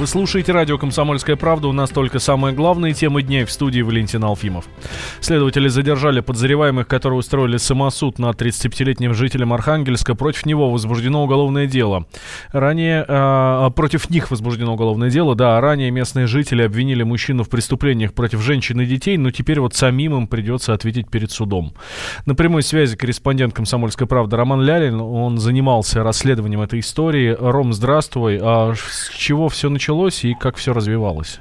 Вы слушаете радио «Комсомольская правда». У нас только самые главные темы дня в студии Валентин Алфимов. Следователи задержали подозреваемых, которые устроили самосуд над 35-летним жителем Архангельска. Против него возбуждено уголовное дело. Ранее... Э, против них возбуждено уголовное дело. Да, ранее местные жители обвинили мужчину в преступлениях против женщин и детей, но теперь вот самим им придется ответить перед судом. На прямой связи корреспондент «Комсомольской правды» Роман Лялин. Он занимался расследованием этой истории. Ром, здравствуй. А с чего все началось? Началось и как все развивалось?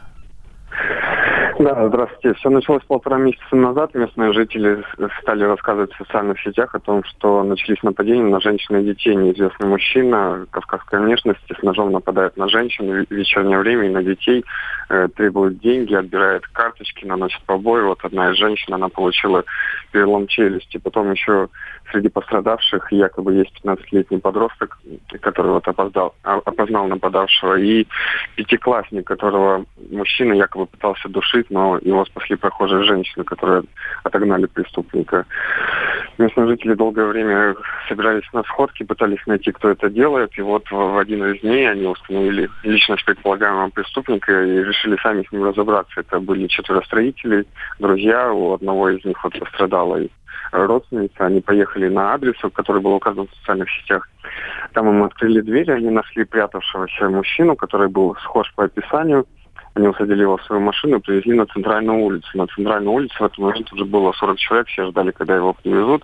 Да, здравствуйте. Все началось полтора месяца назад. Местные жители стали рассказывать в социальных сетях о том, что начались нападения на женщин и детей. Неизвестный мужчина кавказской внешности с ножом нападает на женщин в вечернее время и на детей, э, требует деньги, отбирает карточки, наносит побои. Вот одна из женщин, она получила перелом челюсти. Потом еще среди пострадавших якобы есть 15-летний подросток, который вот опоздал, а, опознал нападавшего, и пятиклассник, которого мужчина якобы пытался душить, но его спасли прохожие женщины, которые отогнали преступника. Местные жители долгое время собирались на сходки, пытались найти, кто это делает, и вот в один из дней они установили личность предполагаемого преступника и решили сами с ним разобраться. Это были четверо строителей, друзья, у одного из них вот пострадала родственница, они поехали на адрес, который был указан в социальных сетях. Там им открыли дверь, они нашли прятавшегося мужчину, который был схож по описанию. Они усадили его в свою машину и привезли на центральную улицу. На центральную улицу в этот момент уже было 40 человек, все ждали, когда его привезут.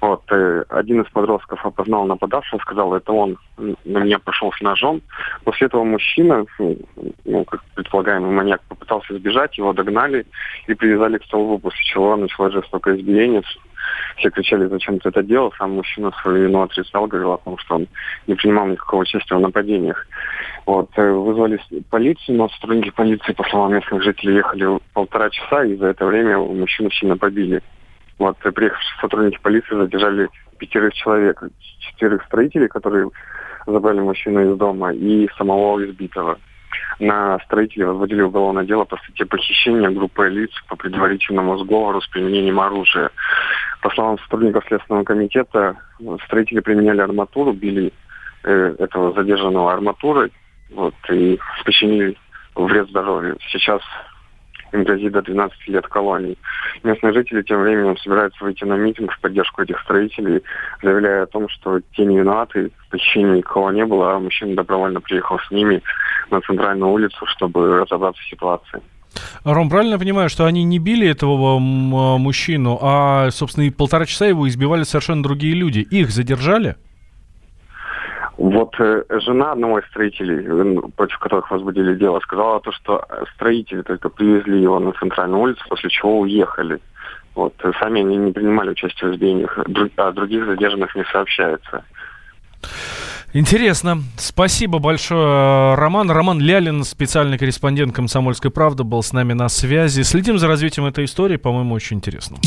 Вот, э, один из подростков опознал нападавшего, сказал, это он на меня пошел с ножом. После этого мужчина, ну, ну, как предполагаемый маньяк, попытался сбежать, его догнали и привязали к столбу, после чего началось жестокое избиение. Все кричали, зачем ты это делал. Сам мужчина свою вину отрицал, говорил о том, что он не принимал никакого участия в нападениях. Вот, э, вызвали полицию, но сотрудники полиции, по словам местных жителей, ехали полтора часа, и за это время мужчину сильно побили. Вот, приехавшие сотрудники полиции задержали пятерых человек, четверых строителей, которые забрали мужчину из дома, и самого избитого. На строителей возводили уголовное дело по статье похищения группы лиц по предварительному сговору с применением оружия. По словам сотрудников Следственного комитета, строители применяли арматуру, били э, этого задержанного арматурой вот, и причинили вред здоровью. Сейчас им грозит до 12 лет колонии. Местные жители тем временем собираются выйти на митинг в поддержку этих строителей, заявляя о том, что те не виноваты, похищения никого не было, а мужчина добровольно приехал с ними на центральную улицу, чтобы разобраться в ситуации. Ром, правильно понимаю, что они не били этого мужчину, а, собственно, и полтора часа его избивали совершенно другие люди? Их задержали? Вот э, жена одного из строителей, э, против которых возбудили дело, сказала то, что строители только привезли его на центральную улицу, после чего уехали. Вот. Э, сами они не принимали участие в избиениях, а других задержанных не сообщается. Интересно. Спасибо большое, Роман. Роман Лялин, специальный корреспондент «Комсомольской правды», был с нами на связи. Следим за развитием этой истории, по-моему, очень интересно.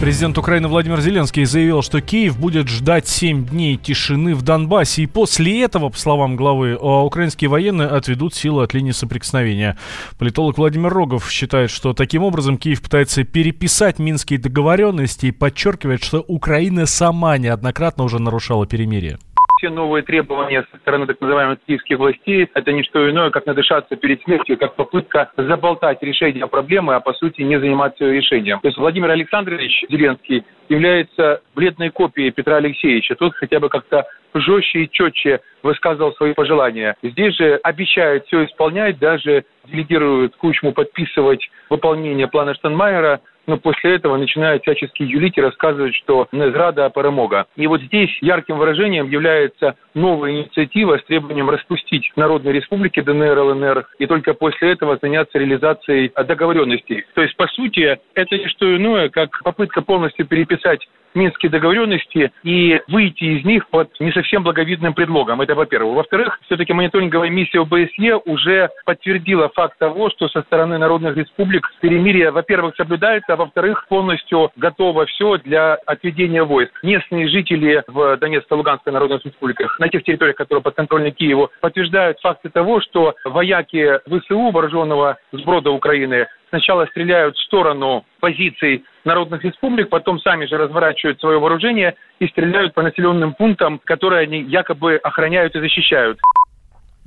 Президент Украины Владимир Зеленский заявил, что Киев будет ждать 7 дней тишины в Донбассе. И после этого, по словам главы, а, украинские военные отведут силы от линии соприкосновения. Политолог Владимир Рогов считает, что таким образом Киев пытается переписать минские договоренности и подчеркивает, что Украина сама неоднократно уже нарушала перемирие все новые требования со стороны так называемых киевских властей – это не что иное, как надышаться перед смертью, как попытка заболтать решение проблемы, а по сути не заниматься ее решением. То есть Владимир Александрович Зеленский является бледной копией Петра Алексеевича. Тот хотя бы как-то жестче и четче высказывал свои пожелания. Здесь же обещает все исполнять, даже делегирует Кучму подписывать выполнение плана Штанмайера, но после этого начинают всячески юлить и рассказывать, что зрада, перемога. И вот здесь ярким выражением является новая инициатива с требованием распустить Народные Республики ДНР, ЛНР, и только после этого заняться реализацией договоренностей. То есть, по сути, это не что иное, как попытка полностью переписать Минские договоренности и выйти из них под не совсем благовидным предлогом. Это во-первых. Во-вторых, все-таки мониторинговая миссия ОБСЕ уже подтвердила факт того, что со стороны народных республик перемирие, во-первых, соблюдается, а во-вторых, полностью готово все для отведения войск. Местные жители в Донецкой Луганской народных республиках, на тех территориях, которые подконтрольны Киеву, подтверждают факты того, что вояки ВСУ, вооруженного сброда Украины, сначала стреляют в сторону позиций народных республик, потом сами же разворачивают свое вооружение и стреляют по населенным пунктам, которые они якобы охраняют и защищают.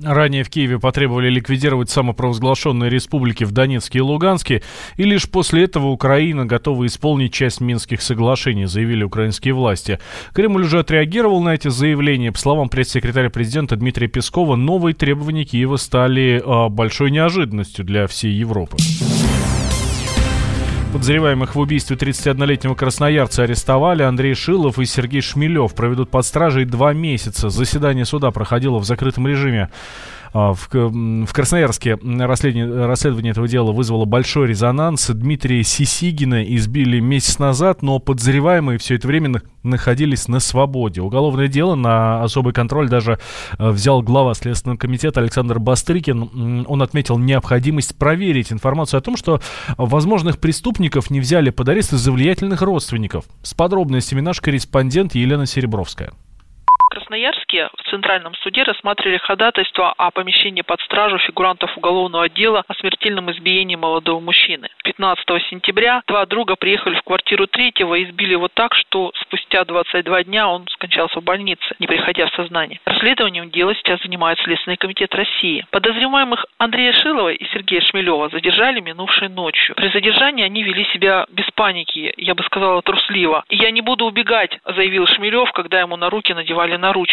Ранее в Киеве потребовали ликвидировать самопровозглашенные республики в Донецке и Луганске, и лишь после этого Украина готова исполнить часть Минских соглашений, заявили украинские власти. Кремль уже отреагировал на эти заявления. По словам пресс-секретаря президента Дмитрия Пескова, новые требования Киева стали э, большой неожиданностью для всей Европы. Подозреваемых в убийстве 31-летнего красноярца арестовали. Андрей Шилов и Сергей Шмелев проведут под стражей два месяца. Заседание суда проходило в закрытом режиме. А, в, в Красноярске расследование, расследование этого дела вызвало большой резонанс. Дмитрия Сисигина избили месяц назад, но подозреваемые все это время находились на свободе. Уголовное дело на особый контроль даже э, взял глава Следственного комитета Александр Бастрыкин. Он отметил необходимость проверить информацию о том, что возможных преступников не взяли под арест из-за влиятельных родственников. С подробностями наш корреспондент Елена Серебровская. Красноярске в Центральном суде рассматривали ходатайство о помещении под стражу фигурантов уголовного дела о смертельном избиении молодого мужчины. 15 сентября два друга приехали в квартиру третьего и избили его так, что спустя 22 дня он скончался в больнице, не приходя в сознание. Расследованием дела сейчас занимает Следственный комитет России. Подозреваемых Андрея Шилова и Сергея Шмелева задержали минувшей ночью. При задержании они вели себя без паники, я бы сказала трусливо. «Я не буду убегать», заявил Шмелев, когда ему на руки надевали наручники.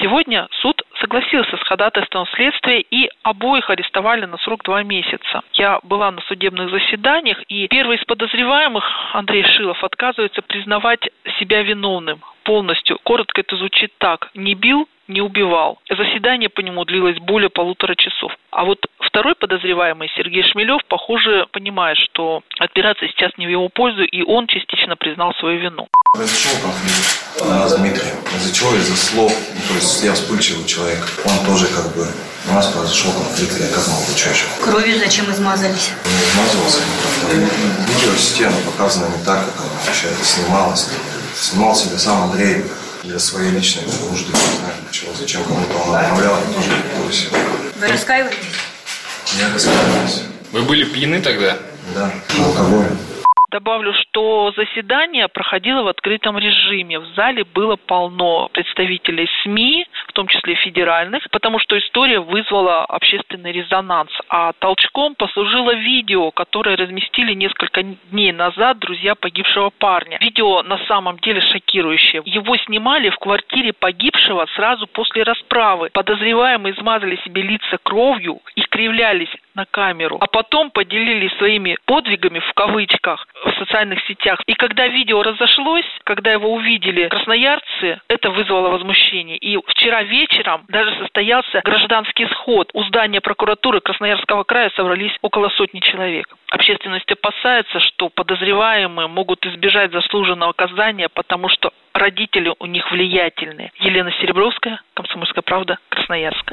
Сегодня суд согласился с ходатайством следствия и обоих арестовали на срок два месяца. Я была на судебных заседаниях, и первый из подозреваемых, Андрей Шилов, отказывается признавать себя виновным полностью. Коротко это звучит так. Не бил, не убивал. Заседание по нему длилось более полутора часов. А вот второй подозреваемый, Сергей Шмелев, похоже, понимает, что операция сейчас не в его пользу, и он частично признал свою вину. Из-за чего конфликт у с Дмитрием? Из-за чего? Из-за слов. Ну, то есть я вспыльчивый человек. Он тоже как бы... У нас произошел конфликт, я как молодой человек. Кровью зачем измазались? Не измазывался, Видео стену показано не так, как оно вообще это снималось. Снимал себе сам Андрей для своей личной нужды. Не знаю, для чего, зачем кому-то он отправлял, я тоже не курсе. Вы раскаиваетесь? Я раскаиваюсь. Вы были пьяны тогда? Да, алкоголем. Добавлю, что заседание проходило в открытом режиме. В зале было полно представителей СМИ, в том числе федеральных, потому что история вызвала общественный резонанс. А толчком послужило видео, которое разместили несколько дней назад друзья погибшего парня. Видео на самом деле шокирующее. Его снимали в квартире погибшего сразу после расправы. Подозреваемые измазали себе лица кровью и кривлялись на камеру, а потом поделились своими подвигами в кавычках в социальных сетях. И когда видео разошлось, когда его увидели красноярцы, это вызвало возмущение. И вчера вечером даже состоялся гражданский сход. У здания прокуратуры Красноярского края собрались около сотни человек. Общественность опасается, что подозреваемые могут избежать заслуженного наказания, потому что родители у них влиятельные. Елена Серебровская, Комсомольская правда, Красноярск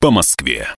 по Москве.